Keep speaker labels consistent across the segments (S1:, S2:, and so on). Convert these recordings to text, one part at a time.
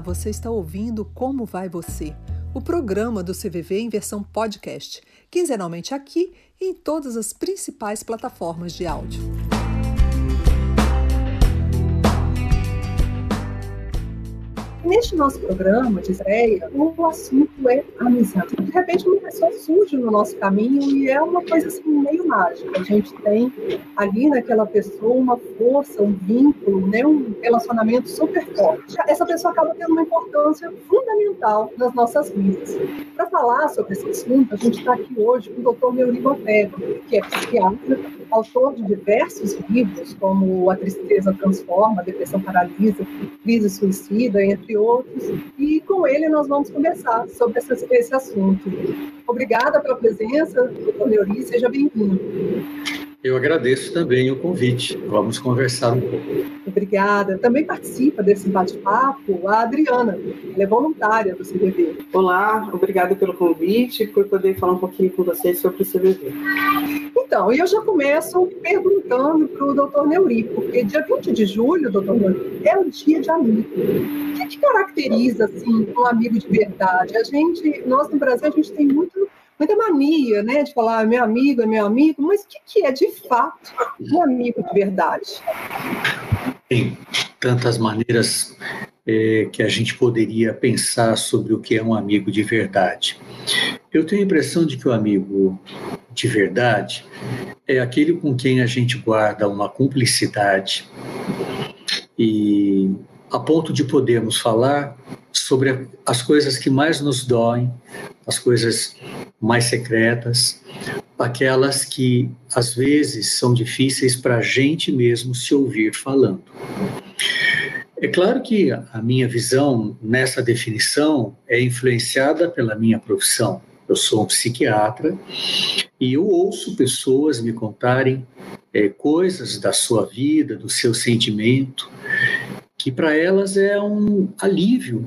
S1: Você está ouvindo Como Vai Você? O programa do CVV em versão podcast, quinzenalmente aqui e em todas as principais plataformas de áudio.
S2: Neste nosso programa de estreia, o assunto é amizade. De repente, uma pessoa surge no nosso caminho e é uma coisa assim, meio mágica. A gente tem ali naquela pessoa uma força, um vínculo, né, um relacionamento super forte. Essa pessoa acaba tendo uma importância fundamental nas nossas vidas. Para falar sobre esse assunto, a gente está aqui hoje com o Dr. Neurico Ortega, que é psiquiatra, autor de diversos livros, como A Tristeza Transforma, A Depressão Paralisa, Crise Suicida, entre outros. E com ele nós vamos conversar sobre esse, esse assunto. Obrigada pela presença, doutor Neuri, seja bem-vindo.
S3: Eu agradeço também o convite. Vamos conversar um pouco.
S2: Obrigada. Também participa desse bate-papo a Adriana, ela é voluntária do CVV.
S4: Olá, obrigada pelo convite, por poder falar um pouquinho com vocês sobre o CVV.
S2: Então, eu já começo perguntando para o doutor Neuri, porque dia 20 de julho, doutor Neuri, é o dia de amigo. O que, que caracteriza, assim, um amigo de verdade? A gente, nós no Brasil, a gente tem muito muita mania, né, de falar meu amigo é meu amigo, mas o que, que é de fato um amigo de verdade?
S3: Tem tantas maneiras é, que a gente poderia pensar sobre o que é um amigo de verdade. Eu tenho a impressão de que o amigo de verdade é aquele com quem a gente guarda uma cumplicidade e a ponto de podermos falar sobre as coisas que mais nos doem, as coisas mais secretas, aquelas que às vezes são difíceis para a gente mesmo se ouvir falando. É claro que a minha visão nessa definição é influenciada pela minha profissão. Eu sou um psiquiatra e eu ouço pessoas me contarem é, coisas da sua vida, do seu sentimento, que para elas é um alívio.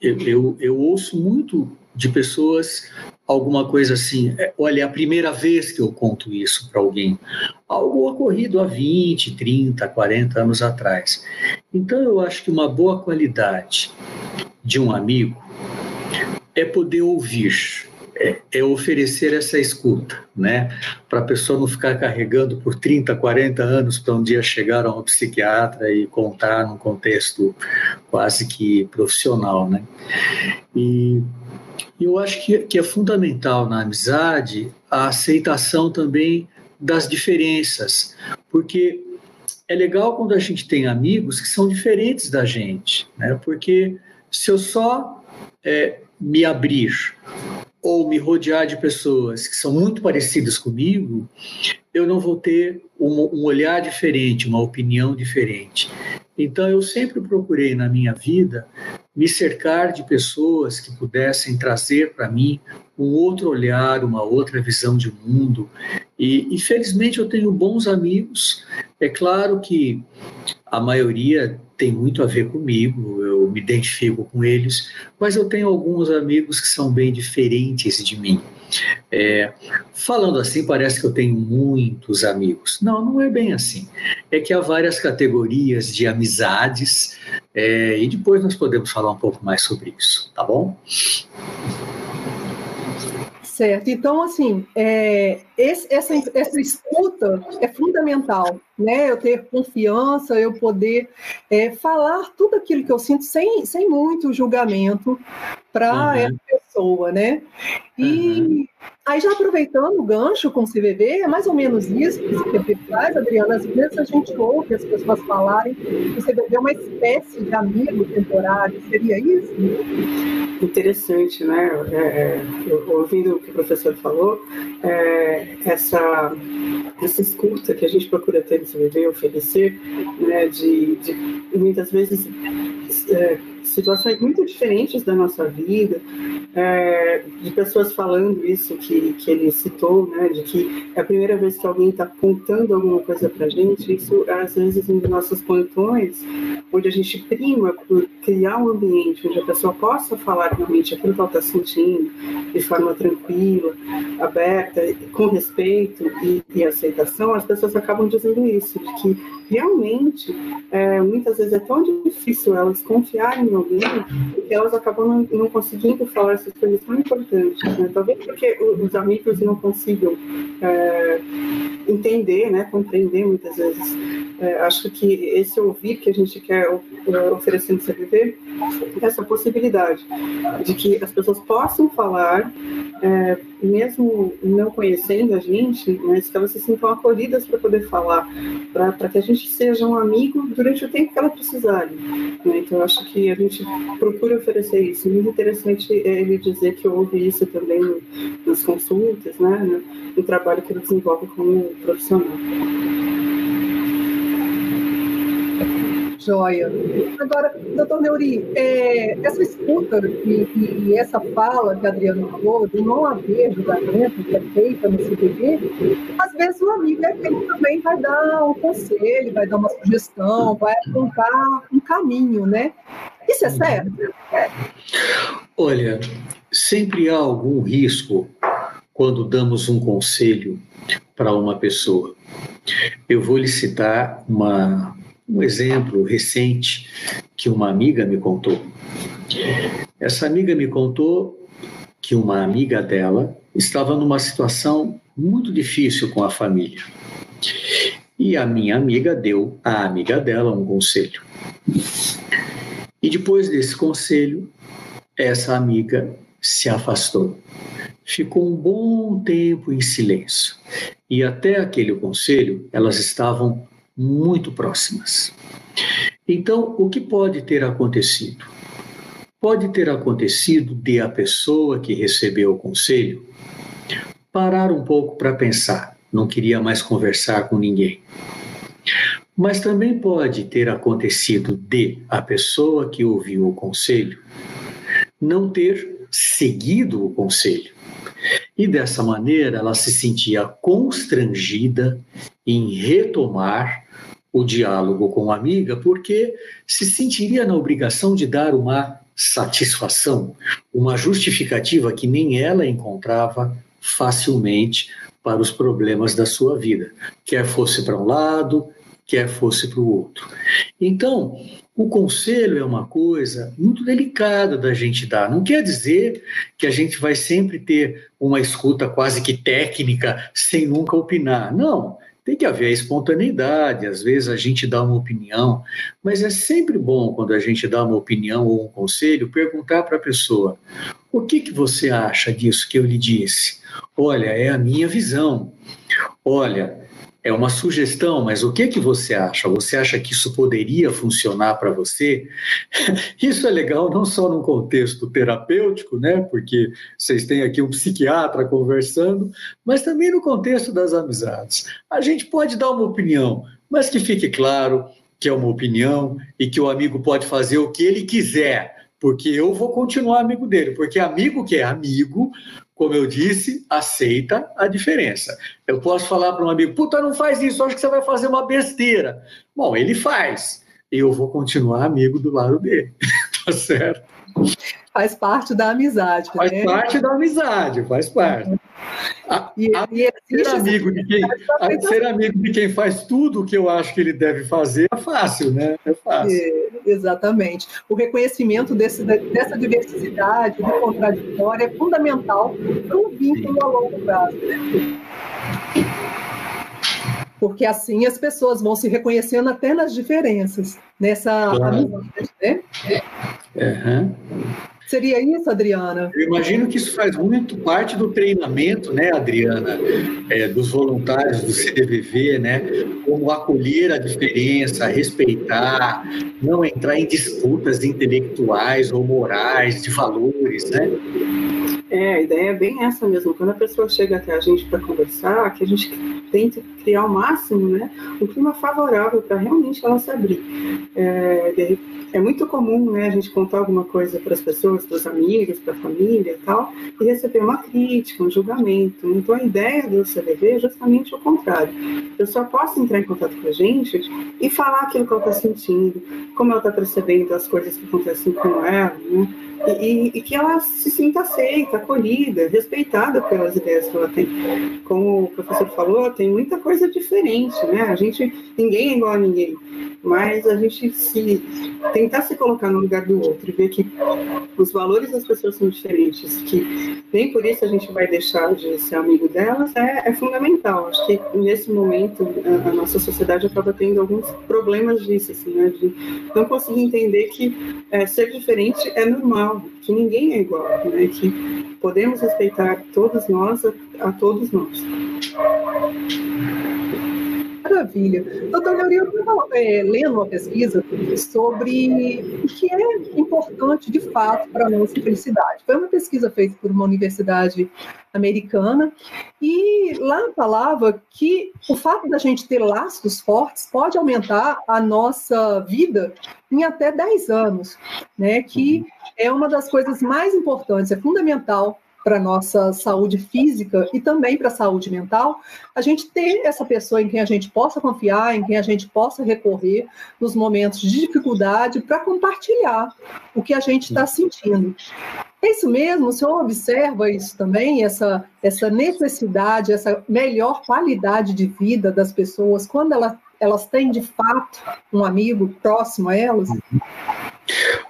S3: Eu, eu, eu ouço muito de pessoas alguma coisa assim, é, olha, é a primeira vez que eu conto isso para alguém. Algo ocorrido há 20, 30, 40 anos atrás. Então eu acho que uma boa qualidade de um amigo é poder ouvir, é, é oferecer essa escuta, né? Para a pessoa não ficar carregando por 30, 40 anos para um dia chegar a um psiquiatra e contar num contexto quase que profissional, né? E eu acho que, que é fundamental na amizade a aceitação também das diferenças, porque é legal quando a gente tem amigos que são diferentes da gente, né? Porque se eu só é, me abrir ou me rodear de pessoas que são muito parecidas comigo, eu não vou ter um, um olhar diferente, uma opinião diferente. Então, eu sempre procurei na minha vida me cercar de pessoas que pudessem trazer para mim um outro olhar, uma outra visão de mundo. E, infelizmente, eu tenho bons amigos. É claro que a maioria tem muito a ver comigo, eu me identifico com eles, mas eu tenho alguns amigos que são bem diferentes de mim. É, falando assim, parece que eu tenho muitos amigos. Não, não é bem assim. É que há várias categorias de amizades é, e depois nós podemos falar um pouco mais sobre isso, tá bom?
S2: Certo. Então, assim, é, esse, essa, essa escuta é fundamental, né? Eu ter confiança, eu poder é, falar tudo aquilo que eu sinto sem, sem muito julgamento para uhum. essa pessoa, né? E uhum. aí, já aproveitando o gancho com o CVV, é mais ou menos isso que o CVV faz, Adriana. Às vezes a gente ouve as pessoas falarem que o CVV é uma espécie de amigo temporário, seria isso?
S4: Interessante, né? É, é, ouvindo o que o professor falou, é, essa, essa escuta que a gente procura ter no CVV, oferecer, né, de, de muitas vezes é, situações muito diferentes da nossa vida, é, de pessoas falando isso que, que ele citou, né, de que é a primeira vez que alguém está contando alguma coisa para gente, isso às vezes nos nossos plantões onde a gente prima por criar um ambiente onde a pessoa possa falar realmente aquilo que ela está sentindo, de forma tranquila, aberta, com respeito e, e, aceitação, as pessoas acabam dizendo isso, de que realmente é, muitas vezes é tão difícil elas confiarem em alguém que elas acabam não, não conseguindo falar essas coisas tão importantes. Né? Talvez porque os amigos não consigam é, entender, né, compreender muitas vezes. É, acho que esse ouvir que a gente quer oferecer no CVV é essa possibilidade de que as pessoas possam falar, é, mesmo não conhecendo a gente, mas que elas se sintam acolhidas para poder falar, para que a gente seja um amigo durante o tempo que elas precisarem. Né? Então, acho que a gente procura oferecer isso. Muito interessante ele dizer que houve isso também nas consultas, né? no trabalho que ele desenvolve como profissional.
S2: Joia. Agora, doutor Neuri, é, essa escuta e, e, essa fala que a Adriana falou, de não haver julgamento que é feita no CPV, às vezes o amigo é quem também vai dar um conselho, vai dar uma sugestão, vai apontar um caminho, né? Isso é certo?
S3: Olha, sempre há algum risco quando damos um conselho para uma pessoa. Eu vou lhe citar uma, um exemplo recente que uma amiga me contou. Essa amiga me contou que uma amiga dela estava numa situação muito difícil com a família. E a minha amiga deu à amiga dela um conselho. E depois desse conselho, essa amiga se afastou ficou um bom tempo em silêncio. E até aquele conselho, elas estavam muito próximas. Então, o que pode ter acontecido? Pode ter acontecido de a pessoa que recebeu o conselho parar um pouco para pensar, não queria mais conversar com ninguém. Mas também pode ter acontecido de a pessoa que ouviu o conselho não ter seguido o conselho e dessa maneira ela se sentia constrangida em retomar o diálogo com a amiga, porque se sentiria na obrigação de dar uma satisfação, uma justificativa que nem ela encontrava facilmente para os problemas da sua vida, quer fosse para um lado, quer fosse para o outro. Então, o conselho é uma coisa muito delicada da gente dar. Não quer dizer que a gente vai sempre ter uma escuta quase que técnica, sem nunca opinar. Não. Tem que haver a espontaneidade, às vezes a gente dá uma opinião, mas é sempre bom quando a gente dá uma opinião ou um conselho, perguntar para a pessoa: o que, que você acha disso que eu lhe disse? Olha, é a minha visão. Olha, é uma sugestão, mas o que que você acha? Você acha que isso poderia funcionar para você? Isso é legal não só no contexto terapêutico, né? Porque vocês têm aqui um psiquiatra conversando, mas também no contexto das amizades. A gente pode dar uma opinião, mas que fique claro que é uma opinião e que o amigo pode fazer o que ele quiser, porque eu vou continuar amigo dele, porque amigo que é amigo como eu disse, aceita a diferença. Eu posso falar para um amigo, puta, não faz isso, acho que você vai fazer uma besteira. Bom, ele faz. E eu vou continuar amigo do lado dele. tá certo?
S2: Faz parte da amizade.
S3: Faz né? parte da amizade, faz parte. A, e, a, e ser, amigo de quem, a, ser amigo de quem faz tudo o que eu acho que ele deve fazer é fácil, né? É fácil. É,
S2: exatamente. O reconhecimento desse, dessa diversidade, do contraditório, é fundamental para um vínculo a longo prazo. Né? Porque assim as pessoas vão se reconhecendo até nas diferenças, nessa claro. amizade, né? Uhum. Seria isso, Adriana?
S3: Eu imagino que isso faz muito parte do treinamento, né, Adriana, é, dos voluntários do CDVV, né, como acolher a diferença, respeitar, não entrar em disputas intelectuais ou morais de valores, né?
S4: É, a ideia é bem essa mesmo. Quando a pessoa chega até a gente para conversar, que a gente tente criar ao máximo né, um clima favorável para realmente ela se abrir. É, é muito comum né, a gente contar alguma coisa para as pessoas, para os amigos, para a família e tal, e receber uma crítica, um julgamento. Então a ideia do CVV é justamente o contrário. A pessoa possa entrar em contato com a gente e falar aquilo que ela está sentindo, como ela está percebendo as coisas que acontecem com ela, né? E, e, que ela se sinta aceita, acolhida, respeitada pelas ideias que ela tem. Como o professor falou, tem muita coisa diferente, né? A gente, ninguém é igual a ninguém, mas a gente se tentar se colocar no lugar do outro e ver que os valores das pessoas são diferentes, que nem por isso a gente vai deixar de ser amigo delas, é, é fundamental. Acho que nesse momento a, a, nossa sociedade acaba tendo alguns problemas disso, assim, né? De não conseguir entender que é, ser diferente é normal, que ninguém é igual, né? Que podemos respeitar todos nós a, a todos nós.
S2: Maravilha. Doutor eu estava é, lendo uma pesquisa sobre o que é importante de fato para a nossa felicidade. Foi uma pesquisa feita por uma universidade americana e lá falava que o fato da gente ter laços fortes pode aumentar a nossa vida em até 10 anos, né? Que é uma das coisas mais importantes, é fundamental para nossa saúde física e também para a saúde mental, a gente ter essa pessoa em quem a gente possa confiar, em quem a gente possa recorrer nos momentos de dificuldade para compartilhar o que a gente está sentindo. É isso mesmo? O senhor observa isso também, essa, essa necessidade, essa melhor qualidade de vida das pessoas quando elas, elas têm de fato um amigo próximo a elas?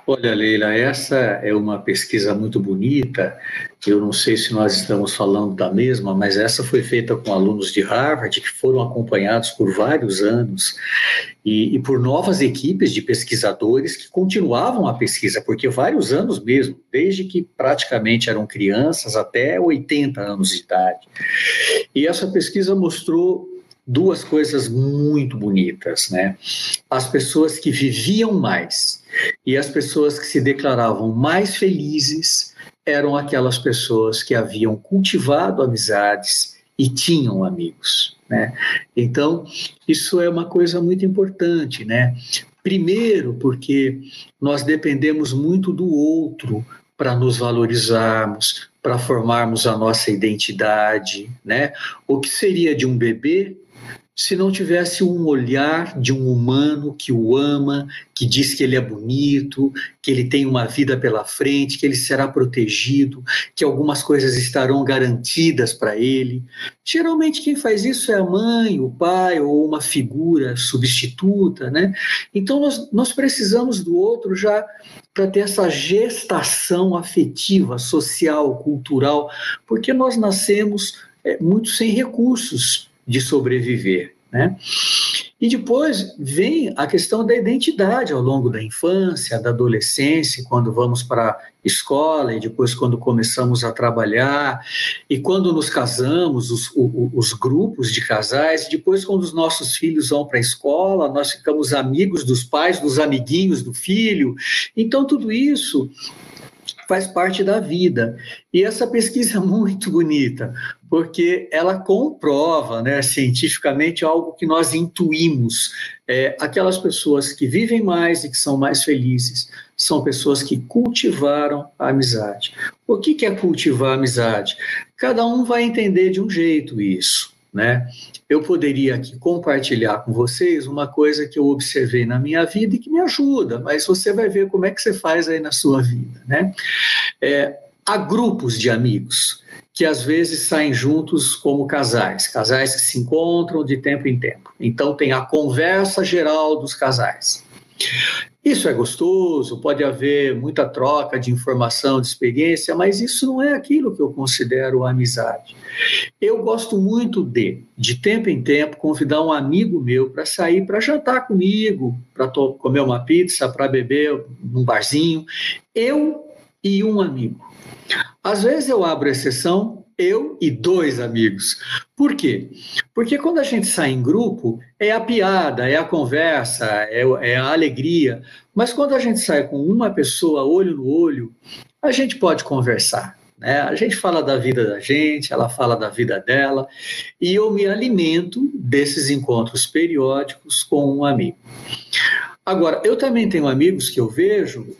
S3: Olha, Leila, essa é uma pesquisa muito bonita. Eu não sei se nós estamos falando da mesma, mas essa foi feita com alunos de Harvard que foram acompanhados por vários anos e, e por novas equipes de pesquisadores que continuavam a pesquisa, porque vários anos mesmo, desde que praticamente eram crianças até 80 anos de idade. E essa pesquisa mostrou duas coisas muito bonitas, né? As pessoas que viviam mais e as pessoas que se declaravam mais felizes eram aquelas pessoas que haviam cultivado amizades e tinham amigos, né? Então, isso é uma coisa muito importante, né? Primeiro, porque nós dependemos muito do outro para nos valorizarmos, para formarmos a nossa identidade, né? O que seria de um bebê se não tivesse um olhar de um humano que o ama, que diz que ele é bonito, que ele tem uma vida pela frente, que ele será protegido, que algumas coisas estarão garantidas para ele. Geralmente quem faz isso é a mãe, o pai ou uma figura substituta, né? Então nós, nós precisamos do outro já para ter essa gestação afetiva, social, cultural, porque nós nascemos é, muito sem recursos de sobreviver. Né? E depois vem a questão da identidade ao longo da infância, da adolescência, quando vamos para a escola e depois quando começamos a trabalhar, e quando nos casamos, os, os, os grupos de casais, depois quando os nossos filhos vão para a escola, nós ficamos amigos dos pais, dos amiguinhos do filho. Então, tudo isso faz parte da vida. E essa pesquisa é muito bonita, porque ela comprova né, cientificamente algo que nós intuímos. É, aquelas pessoas que vivem mais e que são mais felizes são pessoas que cultivaram a amizade. O que é cultivar a amizade? Cada um vai entender de um jeito isso. Né? Eu poderia aqui compartilhar com vocês uma coisa que eu observei na minha vida e que me ajuda, mas você vai ver como é que você faz aí na sua vida, né? É, há grupos de amigos que às vezes saem juntos como casais, casais que se encontram de tempo em tempo. Então tem a conversa geral dos casais. Isso é gostoso, pode haver muita troca de informação, de experiência, mas isso não é aquilo que eu considero amizade. Eu gosto muito de, de tempo em tempo, convidar um amigo meu para sair para jantar comigo, para comer uma pizza, para beber num barzinho. Eu e um amigo. Às vezes eu abro exceção, eu e dois amigos. Por quê? Porque quando a gente sai em grupo, é a piada, é a conversa, é, é a alegria. Mas quando a gente sai com uma pessoa, olho no olho, a gente pode conversar. Né? A gente fala da vida da gente, ela fala da vida dela, e eu me alimento desses encontros periódicos com um amigo. Agora, eu também tenho amigos que eu vejo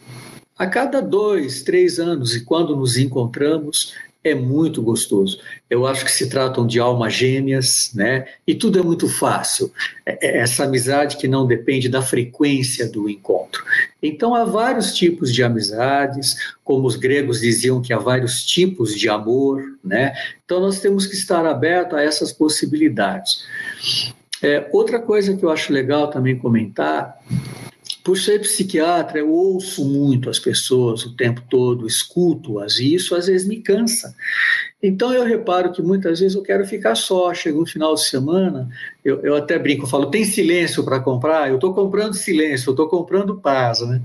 S3: a cada dois, três anos, e quando nos encontramos, é muito gostoso. Eu acho que se tratam de almas gêmeas, né? E tudo é muito fácil. É, é essa amizade que não depende da frequência do encontro. Então há vários tipos de amizades, como os gregos diziam que há vários tipos de amor, né? Então nós temos que estar abertos a essas possibilidades. É, outra coisa que eu acho legal também comentar por ser psiquiatra, eu ouço muito as pessoas o tempo todo, escuto-as, e isso às vezes me cansa. Então eu reparo que muitas vezes eu quero ficar só, chega um final de semana, eu, eu até brinco, eu falo, tem silêncio para comprar? Eu estou comprando silêncio, eu estou comprando paz, né?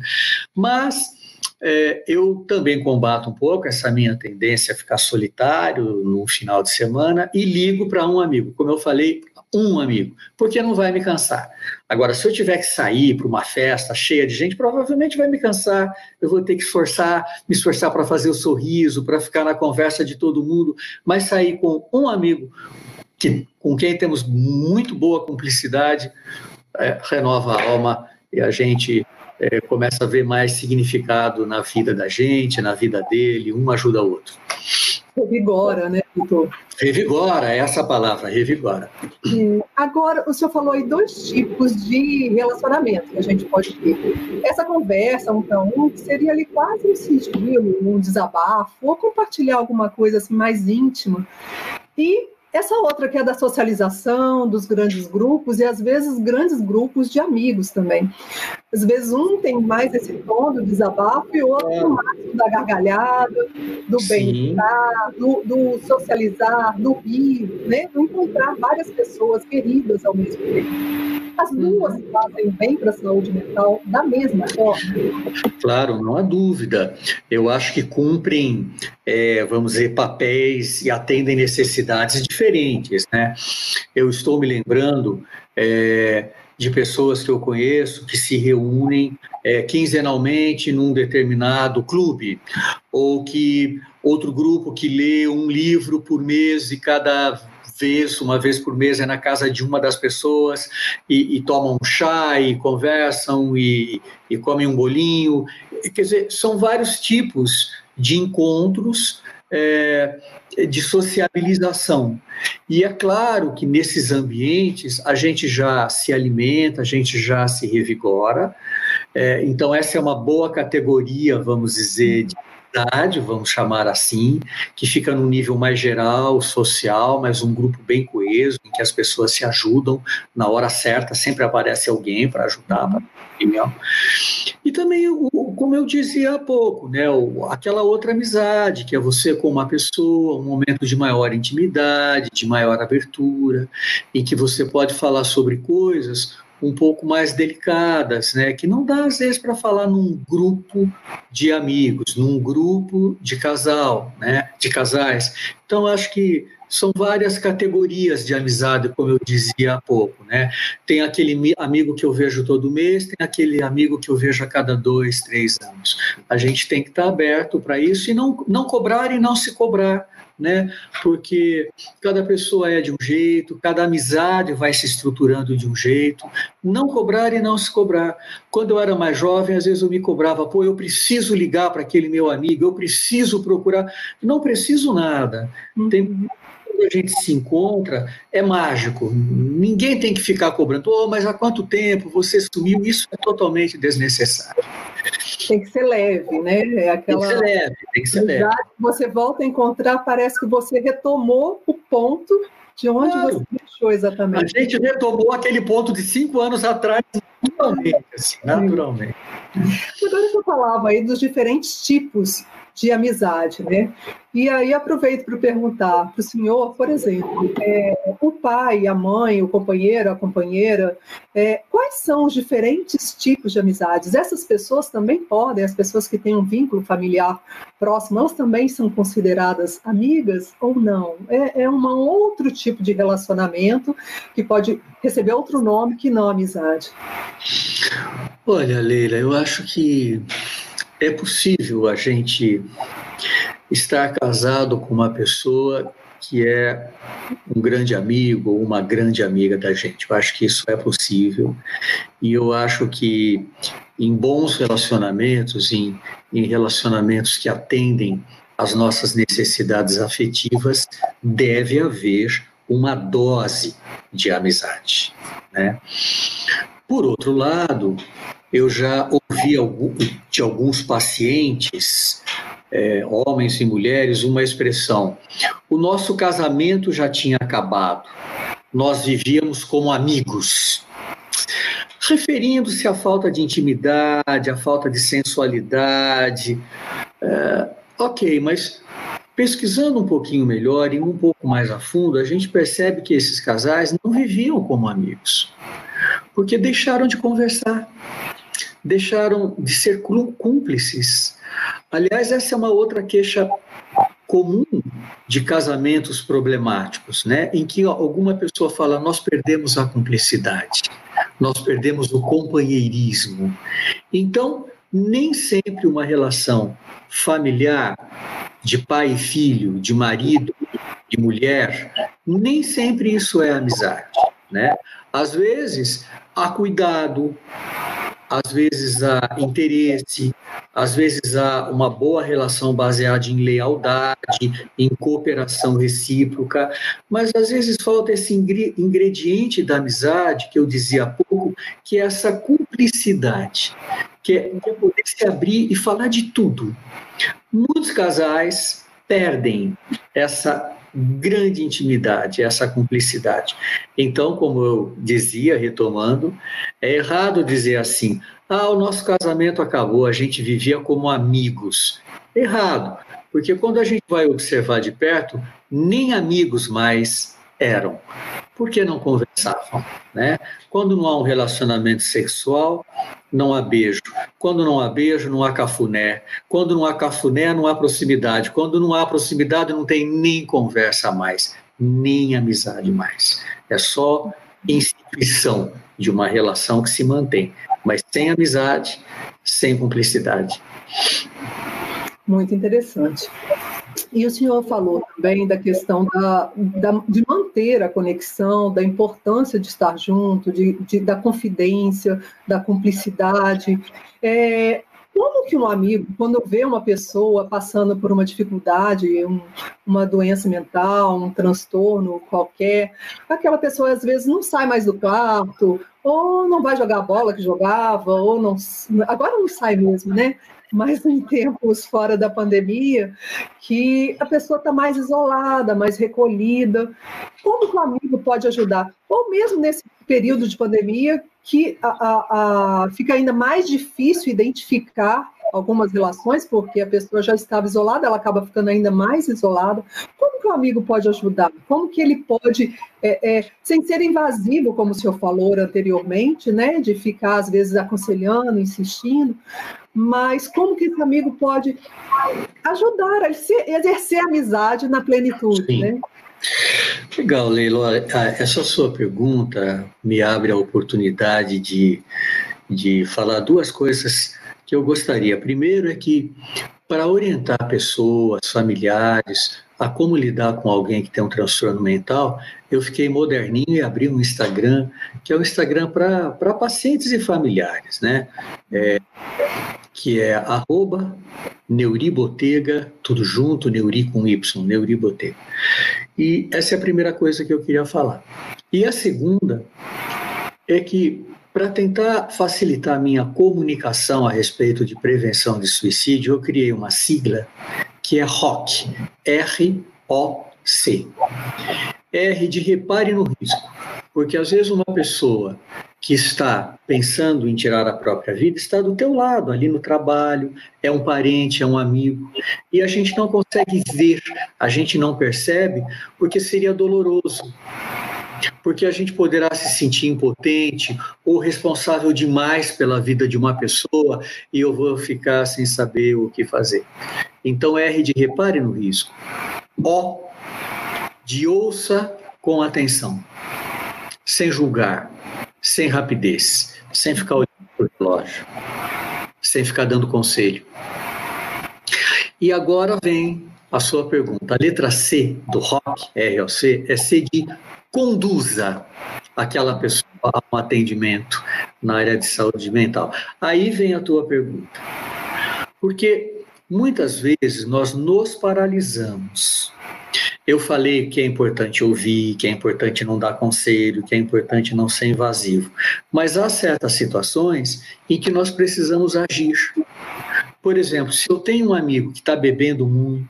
S3: Mas é, eu também combato um pouco essa minha tendência a ficar solitário no final de semana e ligo para um amigo. Como eu falei, um amigo, porque não vai me cansar. Agora, se eu tiver que sair para uma festa cheia de gente, provavelmente vai me cansar. Eu vou ter que esforçar, me esforçar para fazer o sorriso, para ficar na conversa de todo mundo, mas sair com um amigo que, com quem temos muito boa cumplicidade, é, renova a alma e a gente é, começa a ver mais significado na vida da gente, na vida dele, um ajuda o outro.
S2: Revigora, né, Vitor?
S3: Revigora, é essa palavra, revigora.
S2: Agora, o senhor falou aí dois tipos de relacionamento que a gente pode ter. Essa conversa, um para um, seria ali quase um sigilo, um desabafo, ou compartilhar alguma coisa assim mais íntima. E essa outra que é da socialização, dos grandes grupos, e às vezes grandes grupos de amigos também. Às vezes um tem mais esse tom do desabafo e o outro é. mais da gargalhada, do bem-estar, do, do, socializar, do rir, né? do encontrar várias pessoas queridas ao mesmo tempo. As duas uhum. fazem bem para a saúde mental da mesma forma.
S3: Claro, não há dúvida. Eu acho que cumprem, é, vamos dizer, papéis e atendem necessidades diferentes. Né? Eu estou me lembrando. É, de pessoas que eu conheço que se reúnem é, quinzenalmente num determinado clube, ou que outro grupo que lê um livro por mês e cada vez, uma vez por mês, é na casa de uma das pessoas e, e tomam chá e conversam e, e comem um bolinho. Quer dizer, são vários tipos de encontros é, de sociabilização. E é claro que nesses ambientes a gente já se alimenta, a gente já se revigora. É, então, essa é uma boa categoria, vamos dizer, de comunidade, vamos chamar assim, que fica num nível mais geral, social, mas um grupo bem coeso, em que as pessoas se ajudam na hora certa, sempre aparece alguém para ajudar. E também, como eu dizia há pouco, né, aquela outra amizade, que é você com uma pessoa, um momento de maior intimidade, de maior abertura, em que você pode falar sobre coisas um pouco mais delicadas, né? Que não dá às vezes para falar num grupo de amigos, num grupo de casal, né? De casais. Então acho que são várias categorias de amizade, como eu dizia há pouco, né? Tem aquele amigo que eu vejo todo mês, tem aquele amigo que eu vejo a cada dois, três anos. A gente tem que estar aberto para isso e não, não cobrar e não se cobrar né? Porque cada pessoa é de um jeito, cada amizade vai se estruturando de um jeito. Não cobrar e não se cobrar. Quando eu era mais jovem, às vezes eu me cobrava, pô, eu preciso ligar para aquele meu amigo, eu preciso procurar. Não preciso nada. Tem quando a gente se encontra, é mágico. Ninguém tem que ficar cobrando, oh, mas há quanto tempo você sumiu? Isso é totalmente desnecessário.
S2: Tem que ser leve, né?
S3: É aquela tem que ser leve, tem que ser leve.
S2: Você volta a encontrar, parece que você retomou o ponto de onde claro. você deixou exatamente.
S3: A gente retomou aquele ponto de cinco anos atrás, naturalmente, assim, naturalmente.
S2: Agora você falava aí dos diferentes tipos de amizade, né? E aí aproveito para perguntar para o senhor, por exemplo, é, o pai, a mãe, o companheiro, a companheira, é, quais são os diferentes tipos de amizades? Essas pessoas também podem, as pessoas que têm um vínculo familiar próximo, elas também são consideradas amigas ou não? É, é um outro tipo de relacionamento que pode receber outro nome que não amizade.
S3: Olha, Leila, eu acho que é possível a gente estar casado com uma pessoa que é um grande amigo ou uma grande amiga da gente. Eu acho que isso é possível e eu acho que em bons relacionamentos, em, em relacionamentos que atendem às nossas necessidades afetivas, deve haver uma dose de amizade. Né? Por outro lado, eu já ouvi de alguns pacientes é, homens e mulheres, uma expressão: o nosso casamento já tinha acabado, nós vivíamos como amigos. Referindo-se à falta de intimidade, à falta de sensualidade. É, ok, mas pesquisando um pouquinho melhor e um pouco mais a fundo, a gente percebe que esses casais não viviam como amigos, porque deixaram de conversar, deixaram de ser cúmplices Aliás, essa é uma outra queixa comum de casamentos problemáticos, né? Em que alguma pessoa fala: nós perdemos a cumplicidade, nós perdemos o companheirismo. Então, nem sempre uma relação familiar de pai e filho, de marido e mulher, nem sempre isso é amizade, né? Às vezes há cuidado, às vezes há interesse, às vezes há uma boa relação baseada em lealdade, em cooperação recíproca, mas às vezes falta esse ingrediente da amizade que eu dizia há pouco, que é essa cumplicidade, que é, que é poder se abrir e falar de tudo. Muitos casais perdem essa grande intimidade, essa cumplicidade. Então, como eu dizia, retomando, é errado dizer assim: ah, o nosso casamento acabou, a gente vivia como amigos. Errado, porque quando a gente vai observar de perto, nem amigos mais eram. Por que não conversavam? Né? Quando não há um relacionamento sexual, não há beijo. Quando não há beijo, não há cafuné. Quando não há cafuné, não há proximidade. Quando não há proximidade, não tem nem conversa mais, nem amizade mais. É só instituição de uma relação que se mantém, mas sem amizade, sem cumplicidade.
S2: Muito interessante. E o senhor falou também da questão da, da, de manter a conexão, da importância de estar junto, de, de da confidência, da cumplicidade. É, como que um amigo, quando vê uma pessoa passando por uma dificuldade, um, uma doença mental, um transtorno qualquer, aquela pessoa às vezes não sai mais do quarto, ou não vai jogar a bola que jogava, ou não. Agora não sai mesmo, né? Mas em tempos fora da pandemia, que a pessoa está mais isolada, mais recolhida. Como que o amigo pode ajudar? Ou mesmo nesse período de pandemia, que a, a, a, fica ainda mais difícil identificar algumas relações, porque a pessoa já estava isolada, ela acaba ficando ainda mais isolada. Como que o amigo pode ajudar? Como que ele pode, é, é, sem ser invasivo, como o senhor falou anteriormente, né, de ficar às vezes aconselhando, insistindo, mas como que esse amigo pode ajudar a exercer a amizade na plenitude, Sim. né?
S3: Legal, Leilo. Essa sua pergunta me abre a oportunidade de, de falar duas coisas que eu gostaria. Primeiro é que, para orientar pessoas, familiares, a como lidar com alguém que tem um transtorno mental, eu fiquei moderninho e abri um Instagram, que é um Instagram para pacientes e familiares, né? É, que é arroba Neuribotega, tudo junto, Neuri com Y, Neuribotega. E essa é a primeira coisa que eu queria falar. E a segunda é que, para tentar facilitar a minha comunicação a respeito de prevenção de suicídio, eu criei uma sigla que é ROC, R-O-C. R de repare no risco, porque às vezes uma pessoa que está pensando em tirar a própria vida está do teu lado, ali no trabalho, é um parente, é um amigo, e a gente não consegue ver, a gente não percebe, porque seria doloroso. Porque a gente poderá se sentir impotente ou responsável demais pela vida de uma pessoa e eu vou ficar sem saber o que fazer. Então, R de repare no risco. O de ouça com atenção, sem julgar, sem rapidez, sem ficar olhando para o relógio, sem ficar dando conselho. E agora vem a sua pergunta. A letra C do ROC, R ou C, é C de conduza aquela pessoa a um atendimento na área de saúde mental. Aí vem a tua pergunta. Porque muitas vezes nós nos paralisamos. Eu falei que é importante ouvir, que é importante não dar conselho, que é importante não ser invasivo. Mas há certas situações em que nós precisamos agir. Por exemplo, se eu tenho um amigo que está bebendo muito,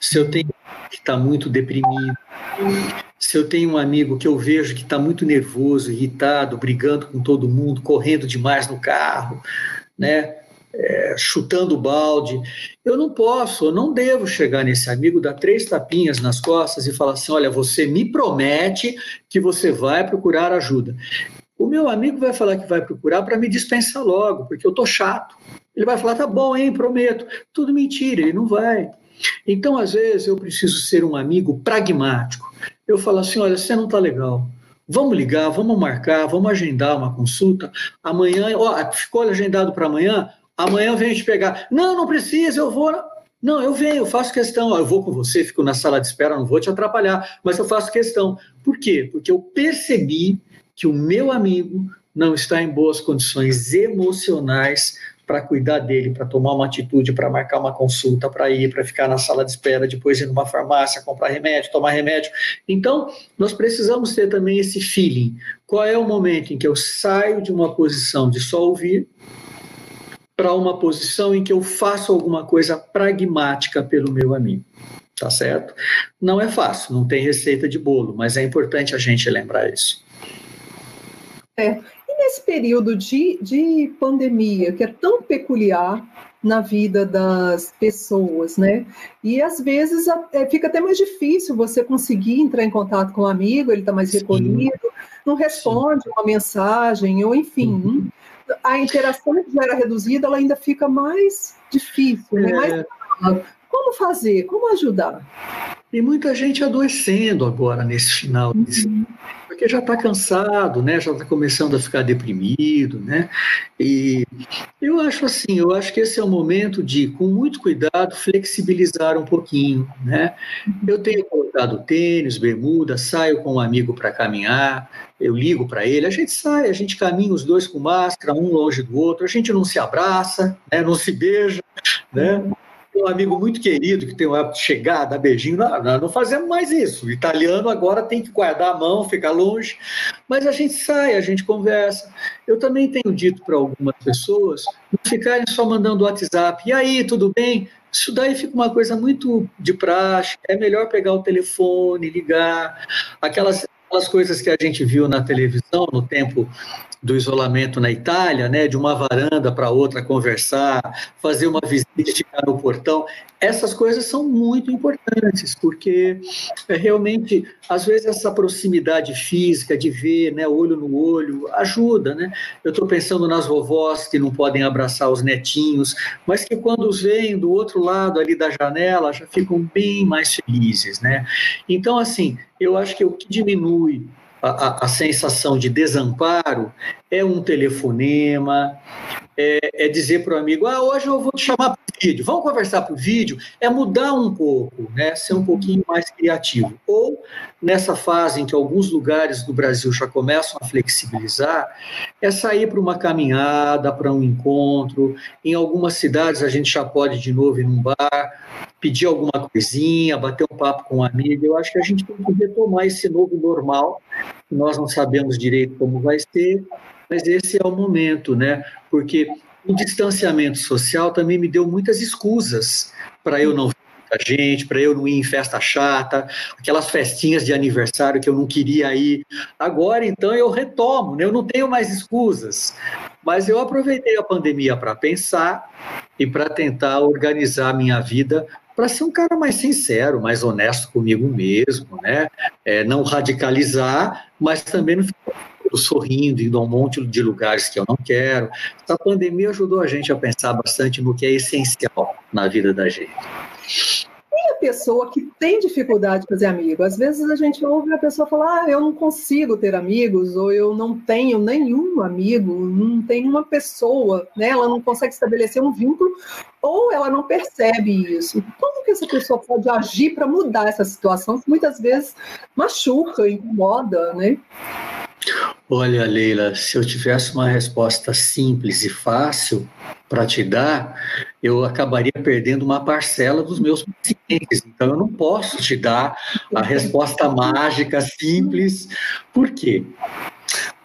S3: se eu tenho um que está muito deprimido, se eu tenho um amigo que eu vejo que está muito nervoso, irritado, brigando com todo mundo, correndo demais no carro, né? É, chutando balde. Eu não posso, eu não devo chegar nesse amigo, dar três tapinhas nas costas e falar assim: olha, você me promete que você vai procurar ajuda. O meu amigo vai falar que vai procurar para me dispensar logo, porque eu tô chato. Ele vai falar: tá bom, hein, prometo. Tudo mentira, ele não vai. Então, às vezes, eu preciso ser um amigo pragmático. Eu falo assim: olha, você não está legal. Vamos ligar, vamos marcar, vamos agendar uma consulta. Amanhã, ó, ficou agendado para amanhã? Amanhã vem te pegar. Não, não precisa, eu vou. Não, eu venho, eu faço questão. Eu vou com você, fico na sala de espera, não vou te atrapalhar, mas eu faço questão. Por quê? Porque eu percebi que o meu amigo não está em boas condições emocionais para cuidar dele, para tomar uma atitude, para marcar uma consulta, para ir, para ficar na sala de espera, depois ir numa farmácia, comprar remédio, tomar remédio. Então, nós precisamos ter também esse feeling. Qual é o momento em que eu saio de uma posição de só ouvir para uma posição em que eu faço alguma coisa pragmática pelo meu amigo? Tá certo? Não é fácil, não tem receita de bolo, mas é importante a gente lembrar isso.
S2: É, nesse período de, de pandemia, que é tão peculiar na vida das pessoas, né? E às vezes é, fica até mais difícil você conseguir entrar em contato com um amigo, ele está mais recolhido, Sim. não responde Sim. uma mensagem, ou enfim, uhum. a interação que já era reduzida, ela ainda fica mais difícil, né? É... Mais... Como fazer? Como ajudar?
S3: E muita gente adoecendo agora nesse final. Uhum porque já está cansado, né? Já está começando a ficar deprimido, né? E eu acho assim, eu acho que esse é o momento de, com muito cuidado, flexibilizar um pouquinho, né? Eu tenho colocado tênis, bermuda, saio com um amigo para caminhar, eu ligo para ele, a gente sai, a gente caminha os dois com máscara, um longe do outro, a gente não se abraça, né? Não se beija, né? Um amigo muito querido que tem o hábito de chegar, dar beijinho. Não, nós não fazemos mais isso. O italiano agora tem que guardar a mão, ficar longe. Mas a gente sai, a gente conversa. Eu também tenho dito para algumas pessoas não ficarem só mandando WhatsApp. E aí, tudo bem? Isso daí fica uma coisa muito de praxe. É melhor pegar o telefone, ligar. Aquelas, aquelas coisas que a gente viu na televisão no tempo do isolamento na Itália, né, de uma varanda para outra conversar, fazer uma visita ficar no portão. Essas coisas são muito importantes, porque é, realmente, às vezes, essa proximidade física de ver, né, olho no olho, ajuda. Né? Eu estou pensando nas vovós que não podem abraçar os netinhos, mas que quando os veem do outro lado ali da janela já ficam bem mais felizes. Né? Então, assim, eu acho que o que diminui a, a, sensação de desamparo é um telefonema, é, é dizer para o amigo, ah, hoje eu vou te chamar por vídeo, vamos conversar por vídeo, é mudar um pouco, né, ser um pouquinho mais criativo. Ou, nessa fase em que alguns lugares do Brasil já começam a flexibilizar, é sair para uma caminhada, para um encontro, em algumas cidades a gente já pode de novo ir num bar, pedir alguma coisinha, bater um papo com um amigo. Eu acho que a gente tem que retomar esse novo normal. Nós não sabemos direito como vai ser, mas esse é o momento, né? Porque o distanciamento social também me deu muitas escusas para eu não ver muita gente, para eu não ir em festa chata, aquelas festinhas de aniversário que eu não queria ir. Agora, então, eu retomo, né? eu não tenho mais escusas. Mas eu aproveitei a pandemia para pensar e para tentar organizar a minha vida para ser um cara mais sincero, mais honesto comigo mesmo, né? É, não radicalizar, mas também não ficar sorrindo, indo a um monte de lugares que eu não quero. Essa pandemia ajudou a gente a pensar bastante no que é essencial na vida da gente.
S2: Pessoa que tem dificuldade de fazer amigo. Às vezes a gente ouve a pessoa falar: ah, eu não consigo ter amigos, ou eu não tenho nenhum amigo, não tem uma pessoa, né? Ela não consegue estabelecer um vínculo, ou ela não percebe isso. Como que essa pessoa pode agir para mudar essa situação que muitas vezes machuca, incomoda, né?
S3: Olha, Leila, se eu tivesse uma resposta simples e fácil para te dar, eu acabaria perdendo uma parcela dos meus pacientes. Então, eu não posso te dar a resposta mágica, simples. Por quê?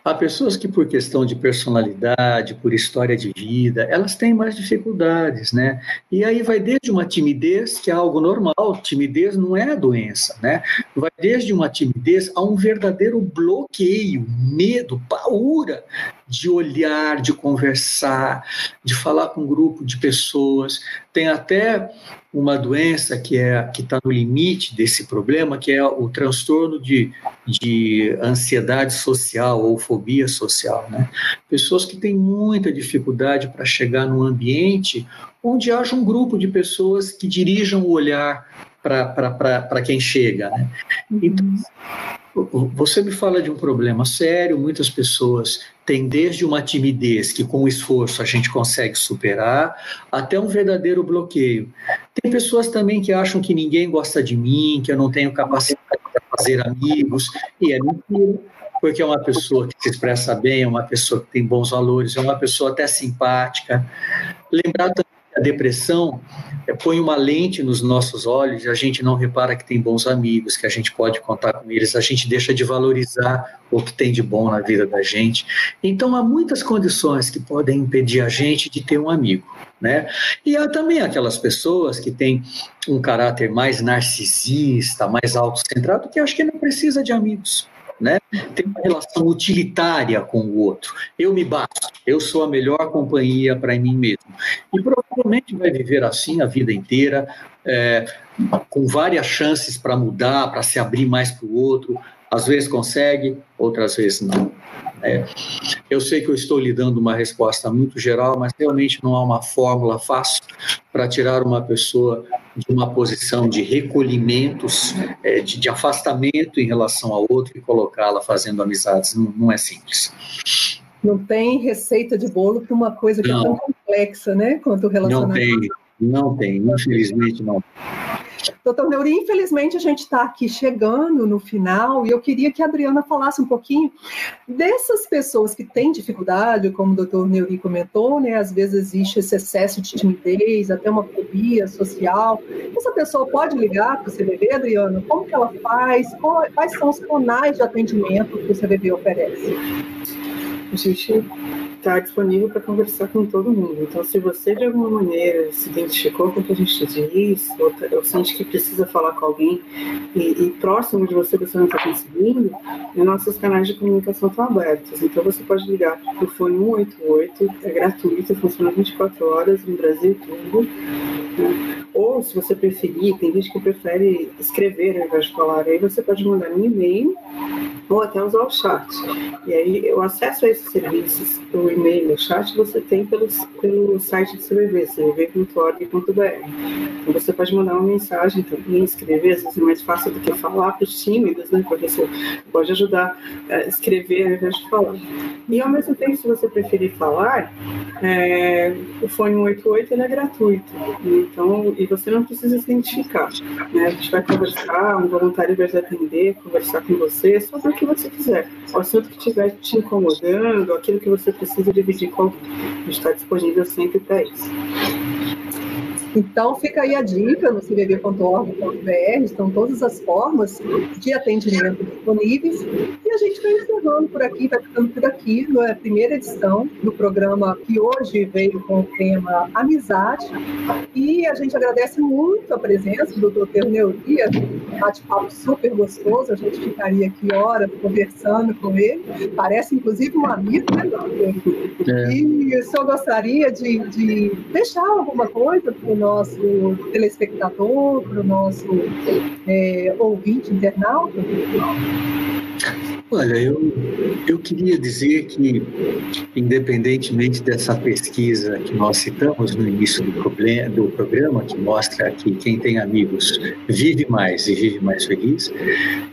S3: Há pessoas que, por questão de personalidade, por história de vida, elas têm mais dificuldades, né? E aí vai desde uma timidez, que é algo normal, timidez não é doença, né? Vai desde uma timidez a um verdadeiro bloqueio, medo, paura de olhar, de conversar, de falar com um grupo de pessoas. Tem até uma doença que é que está no limite desse problema, que é o transtorno de, de ansiedade social ou fobia social, né? Pessoas que têm muita dificuldade para chegar num ambiente onde haja um grupo de pessoas que dirijam o olhar para quem chega, né? Então, você me fala de um problema sério, muitas pessoas têm desde uma timidez que com esforço a gente consegue superar, até um verdadeiro bloqueio. Tem pessoas também que acham que ninguém gosta de mim, que eu não tenho capacidade para fazer amigos, e é mentira, porque é uma pessoa que se expressa bem, é uma pessoa que tem bons valores, é uma pessoa até simpática. Lembrar também a depressão é, põe uma lente nos nossos olhos e a gente não repara que tem bons amigos, que a gente pode contar com eles, a gente deixa de valorizar o que tem de bom na vida da gente. Então, há muitas condições que podem impedir a gente de ter um amigo. Né? E há também aquelas pessoas que têm um caráter mais narcisista, mais autocentrado, que acho que não precisa de amigos né? Tem uma relação utilitária com o outro. Eu me basto, eu sou a melhor companhia para mim mesmo. E provavelmente vai viver assim a vida inteira, é, com várias chances para mudar, para se abrir mais para o outro. Às vezes consegue, outras vezes não. É, eu sei que eu estou lhe dando uma resposta muito geral, mas realmente não há uma fórmula fácil para tirar uma pessoa de uma posição de recolhimentos, é, de, de, afastamento em relação ao outro e colocá-la fazendo amizades. Não, não, é simples.
S2: Não tem receita de bolo para uma coisa que não. é tão complexa, né? Quanto o relacionamento.
S3: Não tem, não tem, infelizmente não.
S2: Doutor Neuri, infelizmente a gente está aqui chegando no final e eu queria que a Adriana falasse um pouquinho dessas pessoas que têm dificuldade, como o doutor Neuri comentou, né? Às vezes existe esse excesso de timidez, até uma fobia social. Essa pessoa pode ligar para o CVV, Adriana? Como que ela faz? Quais são os canais de atendimento que o CVV oferece?
S4: A gente está disponível para conversar com todo mundo. Então, se você de alguma maneira se identificou com o que a gente diz, ou, tá, ou sente que precisa falar com alguém e, e próximo de você você não está conseguindo, nossos canais de comunicação estão abertos. Então, você pode ligar para o fone 188, é gratuito, funciona 24 horas no Brasil todo. Né? Ou, se você preferir, tem gente que prefere escrever ao invés de falar, aí você pode mandar um e-mail ou até usar o chat. E aí, o acesso a esses serviços, o e-mail, o chat, você tem pelo, pelo site do CVV, cvv.org.br. Então, você pode mandar uma mensagem também, escrever, às vezes é mais fácil do que falar para os tímidos, né? Porque você pode ajudar a escrever ao invés de falar. E, ao mesmo tempo, se você preferir falar, é, o fone 188 ele é gratuito. Então, e você não precisa se identificar. Né? A gente vai conversar, um voluntário vai te atender, conversar com você sobre o que você quiser. O assunto que estiver te incomodando, aquilo que você precisa dividir com alguém. A gente está disponível sempre para isso.
S2: Então, fica aí a dica no cvv.org.br, estão todas as formas de atendimento disponíveis. E a gente vai encerrando por aqui, vai ficando por aqui na primeira edição do programa que hoje veio com o tema Amizade. E a gente agradece muito a presença do Dr. Neuria, bate-papo super gostoso, a gente ficaria aqui horas conversando com ele. Parece, inclusive, um amigo, né, doutor? É. E só gostaria de, de deixar alguma coisa para o nosso telespectador, para o nosso é, ouvinte internauta?
S3: Olha, eu, eu queria dizer que, independentemente dessa pesquisa que nós citamos no início do, problema, do programa, que mostra que quem tem amigos vive mais e vive mais feliz,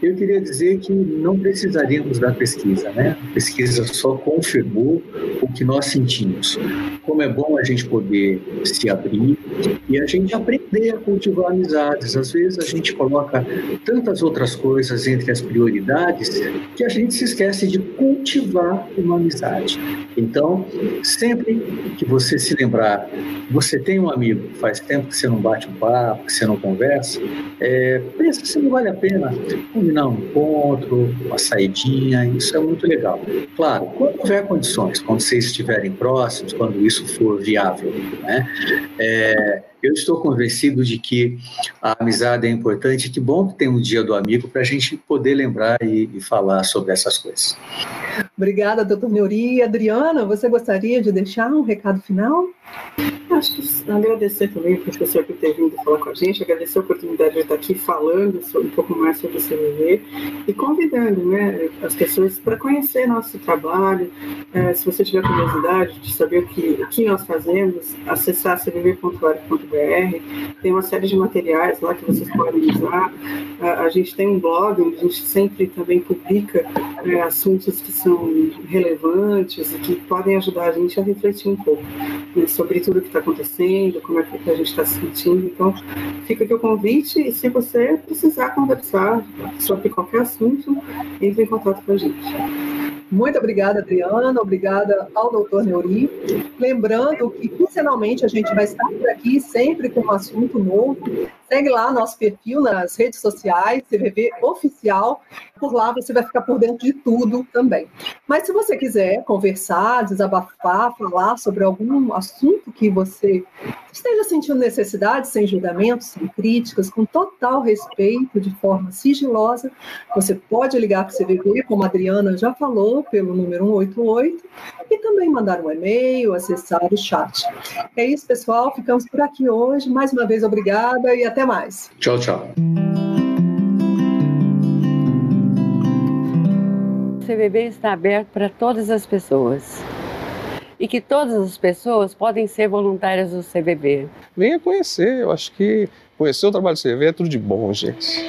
S3: eu queria dizer que não precisaríamos da pesquisa, né? A pesquisa só confirmou o que nós sentimos. Como é bom a gente poder se abrir e a gente aprender a cultivar amizades. Às vezes a gente coloca tantas outras coisas entre as prioridades que a gente se esquece de cultivar uma amizade. Então, sempre que você se lembrar, você tem um amigo, faz tempo que você não bate um papo, que você não conversa, é, pensa se não vale a pena combinar um encontro, uma saidinha, isso é muito legal. Claro, quando houver condições, quando vocês estiverem próximos, quando isso for viável, né? É, eu estou convencido de que a amizade é importante. Que bom que tem um dia do amigo para a gente poder lembrar e, e, falar sobre essas coisas.
S2: Obrigada, doutor Neuri. Adriana, você gostaria de deixar um recado final?
S4: Acho que agradecer também o professor por ter vindo falar com a gente, agradecer a oportunidade de estar aqui falando sobre, um pouco mais sobre o CVV e convidando né, as pessoas para conhecer nosso trabalho. É, se você tiver curiosidade de saber o que, o que nós fazemos, acessar cvv.org.br. Tem uma série de materiais lá que vocês podem usar. A, a gente tem um blog onde a gente sempre também publica é, assuntos que são relevantes e que podem ajudar a gente a refletir um pouco né, sobre tudo que está acontecendo, como é que a gente está se sentindo. Então, fica aqui o convite e se você precisar conversar sobre qualquer assunto, entre em contato com a gente.
S2: Muito obrigada, Adriana. Obrigada ao doutor Neuri. Lembrando que, quinzenalmente, a gente vai estar por aqui sempre com um assunto novo. Segue lá nosso perfil nas redes sociais, CVV Oficial. Por lá você vai ficar por dentro de tudo também. Mas se você quiser conversar, desabafar, falar sobre algum assunto que você esteja sentindo necessidade, sem julgamentos, sem críticas, com total respeito, de forma sigilosa, você pode ligar para o CVV, como a Adriana já falou, pelo número 188, e também mandar um e-mail, acessar o chat. É isso, pessoal. Ficamos por aqui hoje. Mais uma vez, obrigada e até até mais.
S3: Tchau, tchau.
S5: O CVB está aberto para todas as pessoas e que todas as pessoas podem ser voluntárias do CVB.
S6: Venha conhecer, eu acho que conhecer o trabalho do CVB é tudo de bom, gente.